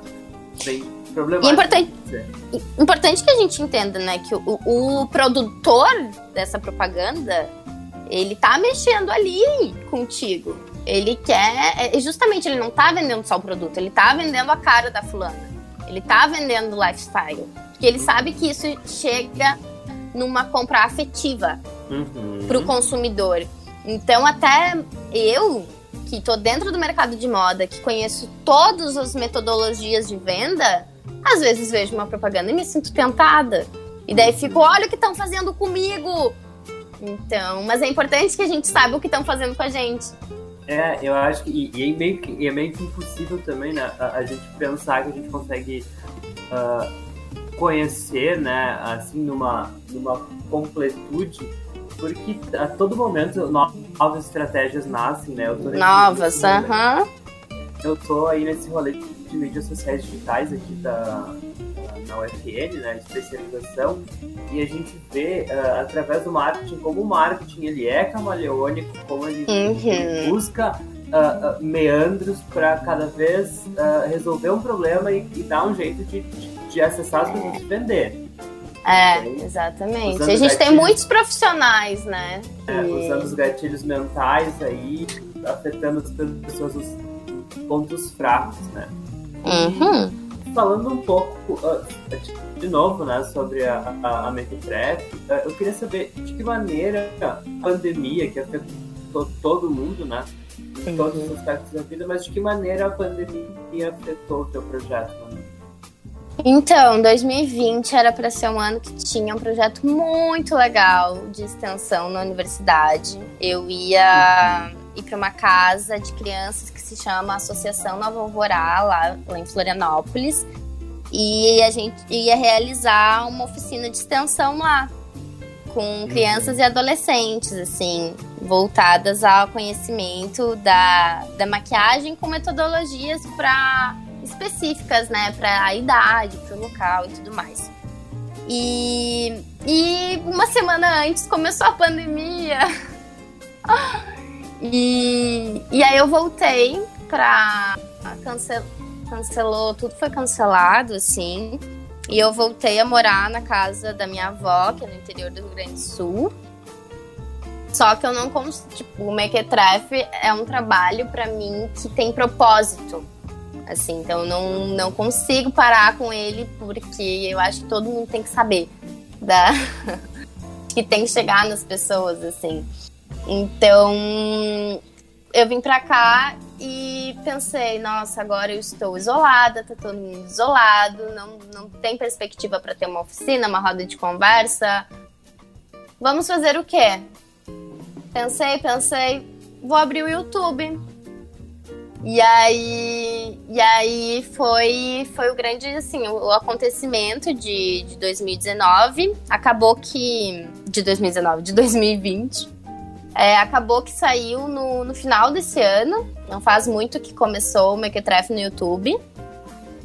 bem problemática. E importante, importante que a gente entenda, né? Que o, o produtor dessa propaganda, ele tá mexendo ali contigo. Ele quer. É, justamente, ele não tá vendendo só o produto, ele tá vendendo a cara da fulana. Ele tá vendendo o lifestyle. Porque ele sabe que isso chega numa compra afetiva uhum. pro consumidor. Então, até eu, que tô dentro do mercado de moda, que conheço todas as metodologias de venda, às vezes vejo uma propaganda e me sinto tentada. E daí fico, olha o que estão fazendo comigo. Então, mas é importante que a gente saiba o que estão fazendo com a gente. É, eu acho que. E, e é, meio que, é meio que impossível também, né? A, a gente pensar que a gente consegue uh, conhecer, né? Assim, numa, numa completude, porque a todo momento novas estratégias nascem, né? novas, aham. Eu tô aí nesse rolê de mídias sociais digitais aqui da, na UFN, né, especialização, e a gente vê uh, através do marketing como o marketing ele é camaleônico, como ele, uhum. ele busca uh, uh, meandros para cada vez resolver um problema e, e, dar um jeito de, de, de acessar as pessoas e vender. É, exatamente. a gente tem muitos profissionais, né? É. Usando os gatilhos mentais aí, afetando as pessoas os pontos fracos, né? Uhum. Falando um pouco, de novo, né, sobre a, a, a Mequetrefe, eu queria saber de que maneira a pandemia, que afetou todo mundo, né? Em todos os aspectos da vida, mas de que maneira a pandemia afetou o teu projeto, né? Então, 2020 era para ser um ano que tinha um projeto muito legal de extensão na universidade. Eu ia ir para uma casa de crianças que se chama Associação Nova Alvorá, lá, lá em Florianópolis. E a gente ia realizar uma oficina de extensão lá, com crianças e adolescentes, assim, voltadas ao conhecimento da, da maquiagem com metodologias para específicas, né, para a idade, para o local e tudo mais. E, e uma semana antes começou a pandemia. e, e aí eu voltei para cancel, cancelou, tudo foi cancelado, assim. E eu voltei a morar na casa da minha avó, que é no interior do Rio Grande do Sul. Só que eu não consigo. Tipo, o Mequetrefe é um trabalho para mim que tem propósito assim. Então não, não consigo parar com ele porque eu acho que todo mundo tem que saber da que tem que chegar nas pessoas, assim. Então eu vim pra cá e pensei, nossa, agora eu estou isolada, tá todo mundo isolado, não, não tem perspectiva para ter uma oficina, uma roda de conversa. Vamos fazer o quê? Pensei, pensei, vou abrir o YouTube e aí, e aí foi, foi o grande, assim, o, acontecimento de, de 2019. Acabou que... De 2019, de 2020. É, acabou que saiu no, no final desse ano. Não faz muito que começou o Mequetrefe no YouTube.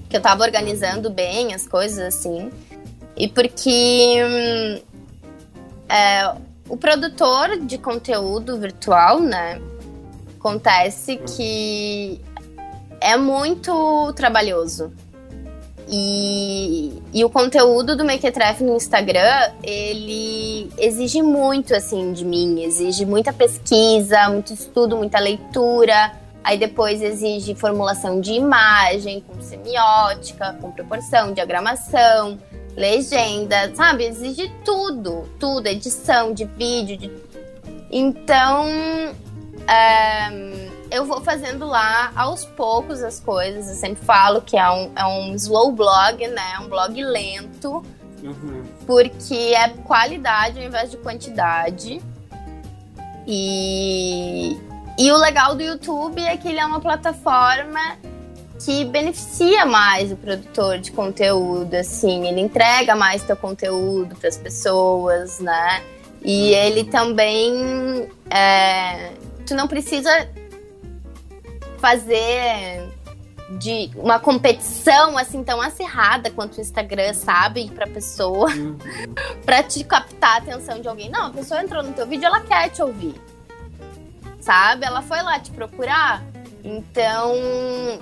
Que eu tava organizando bem as coisas, assim. E porque... Hum, é, o produtor de conteúdo virtual, né? Acontece que é muito trabalhoso. E, e o conteúdo do Mequetrefe no Instagram, ele exige muito, assim, de mim. Exige muita pesquisa, muito estudo, muita leitura. Aí depois exige formulação de imagem, com semiótica, com proporção, diagramação, legenda, sabe? Exige tudo, tudo, edição de vídeo. De... Então, eu vou fazendo lá aos poucos as coisas. Eu sempre falo que é um, é um slow blog, né? Um blog lento. Uhum. Porque é qualidade ao invés de quantidade. E, e o legal do YouTube é que ele é uma plataforma que beneficia mais o produtor de conteúdo, assim, ele entrega mais teu conteúdo para as pessoas, né? E ele também é, tu não precisa fazer de uma competição assim tão acirrada quanto o Instagram sabe para pessoa uhum. para te captar a atenção de alguém. Não, a pessoa entrou no teu vídeo, ela quer te ouvir. Sabe? Ela foi lá te procurar. Então,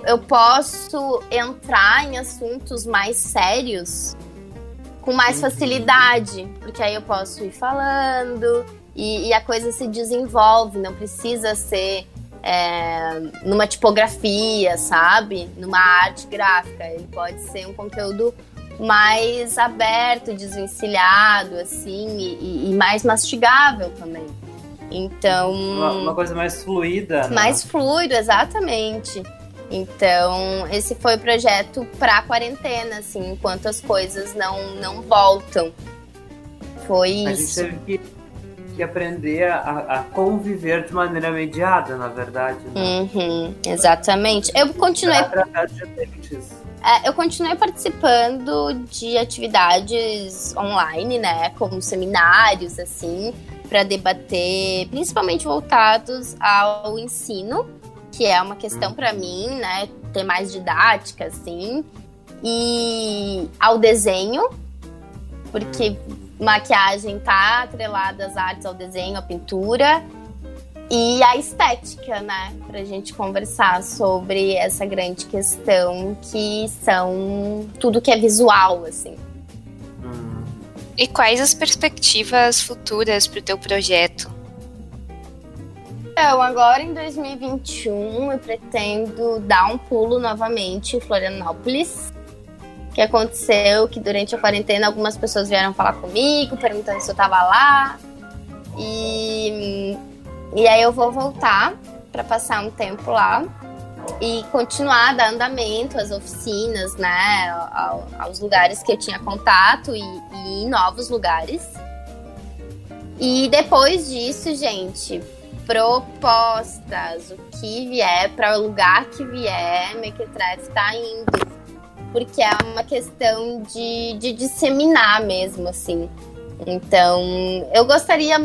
eu posso entrar em assuntos mais sérios com mais uhum. facilidade, porque aí eu posso ir falando e, e a coisa se desenvolve, não precisa ser é, numa tipografia, sabe? Numa arte gráfica. Ele pode ser um conteúdo mais aberto, desvencilhado, assim, e, e mais mastigável também. Então. Uma, uma, coisa mais fluida. Né? Mais fluido, exatamente. Então, esse foi o projeto para quarentena, assim, enquanto as coisas não, não voltam. Foi a isso. A gente teve que que aprender a, a conviver de maneira mediada, na verdade. Né? Uhum, exatamente. Eu continuei. É, eu continuei participando de atividades online, né? Como seminários, assim, para debater, principalmente voltados ao ensino, que é uma questão para mim, né? Ter mais didática, assim, e ao desenho, porque maquiagem tá atrelada às artes, ao desenho, à pintura. e a estética, né? Pra gente conversar sobre essa grande questão que são tudo que é visual, assim. Hum, E quais as perspectivas futuras pro teu projeto? Então, agora em 2021, eu pretendo dar um pulo novamente em Florianópolis. Que aconteceu que durante a quarentena algumas pessoas vieram falar comigo, perguntando se eu tava lá. E, e aí eu vou voltar para passar um tempo lá e continuar dar andamento às oficinas, né, ao- aos lugares que eu tinha contato e, e em novos lugares. E depois disso, gente, propostas, o que vier, para o lugar que vier, Mequetrefe tá indo. Porque é uma questão de, de disseminar mesmo, assim. Então, eu gostaria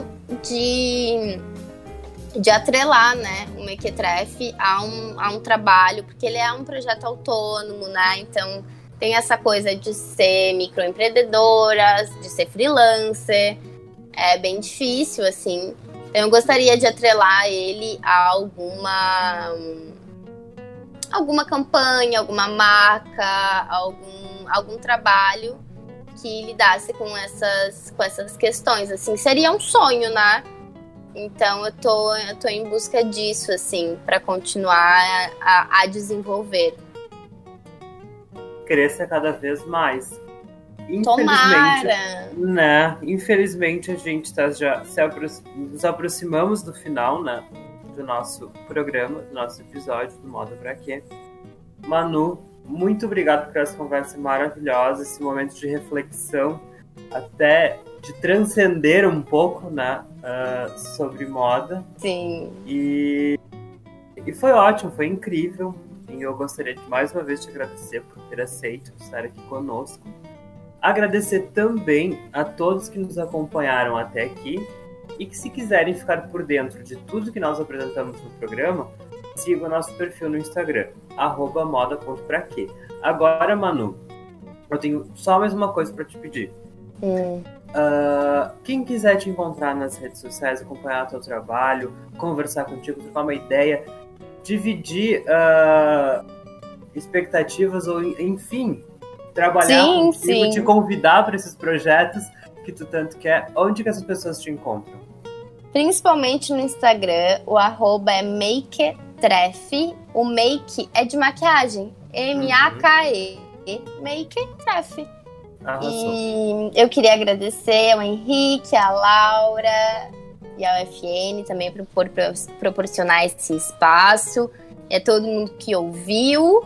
de, de atrelar, né, o Mequetrefe a um, a um trabalho, porque ele é um projeto autônomo, né? Então, tem essa coisa de ser microempreendedora, de ser freelancer. É bem difícil, assim. Então, eu gostaria de atrelar ele a alguma alguma campanha, alguma marca, algum, algum trabalho que lidasse com essas, com essas questões, assim, seria um sonho, né? Então eu tô, eu tô em busca disso, assim, para continuar a, a desenvolver. cresça cada vez mais. Infelizmente, Tomara! né? Infelizmente a gente tá já se apro nos aproximamos do final, né? Do nosso programa, do nosso episódio do Moda Pra Quê. Manu, muito obrigado por essa conversa maravilhosa, esse momento de reflexão, até de transcender um pouco, né? ah, sobre moda. Sim. E, e foi ótimo, foi incrível. E eu gostaria de mais uma vez te agradecer por ter aceito estar aqui conosco. Agradecer também a todos que nos acompanharam até aqui e que se quiserem ficar por dentro de tudo que nós apresentamos no programa, siga o nosso perfil no Instagram, arroba moda.praquê. Agora, Manu, eu tenho só mais uma coisa para te pedir. Hum. Ah, quem quiser te encontrar nas redes sociais, acompanhar teu trabalho, conversar contigo, trocar uma ideia, dividir ah, expectativas ou, enfim, trabalhar Sim, contigo, sim. te convidar para esses projetos que tu tanto quer, onde que essas pessoas te encontram? Principalmente no Instagram, o arroba é maketref. O make é de maquiagem. M-A-K-E. Maketref. Arrasou. E eu queria agradecer ao Henrique, à Laura e ao FN também por, por proporcionar esse espaço. É todo mundo que ouviu.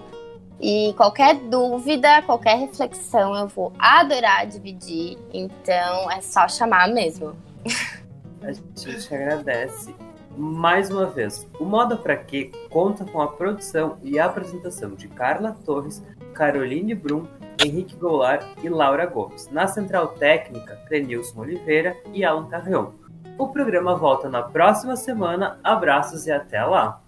E qualquer dúvida, qualquer reflexão, eu vou adorar dividir. Então é só chamar mesmo. A gente agradece. Mais uma vez, o Moda Pra Quê conta com a produção e apresentação de Carla Torres, Caroline Brum, Henrique Goulart e Laura Gomes. Na central técnica, Clenilson Oliveira e Alan Carreon. O programa volta na próxima semana. Abraços e até lá!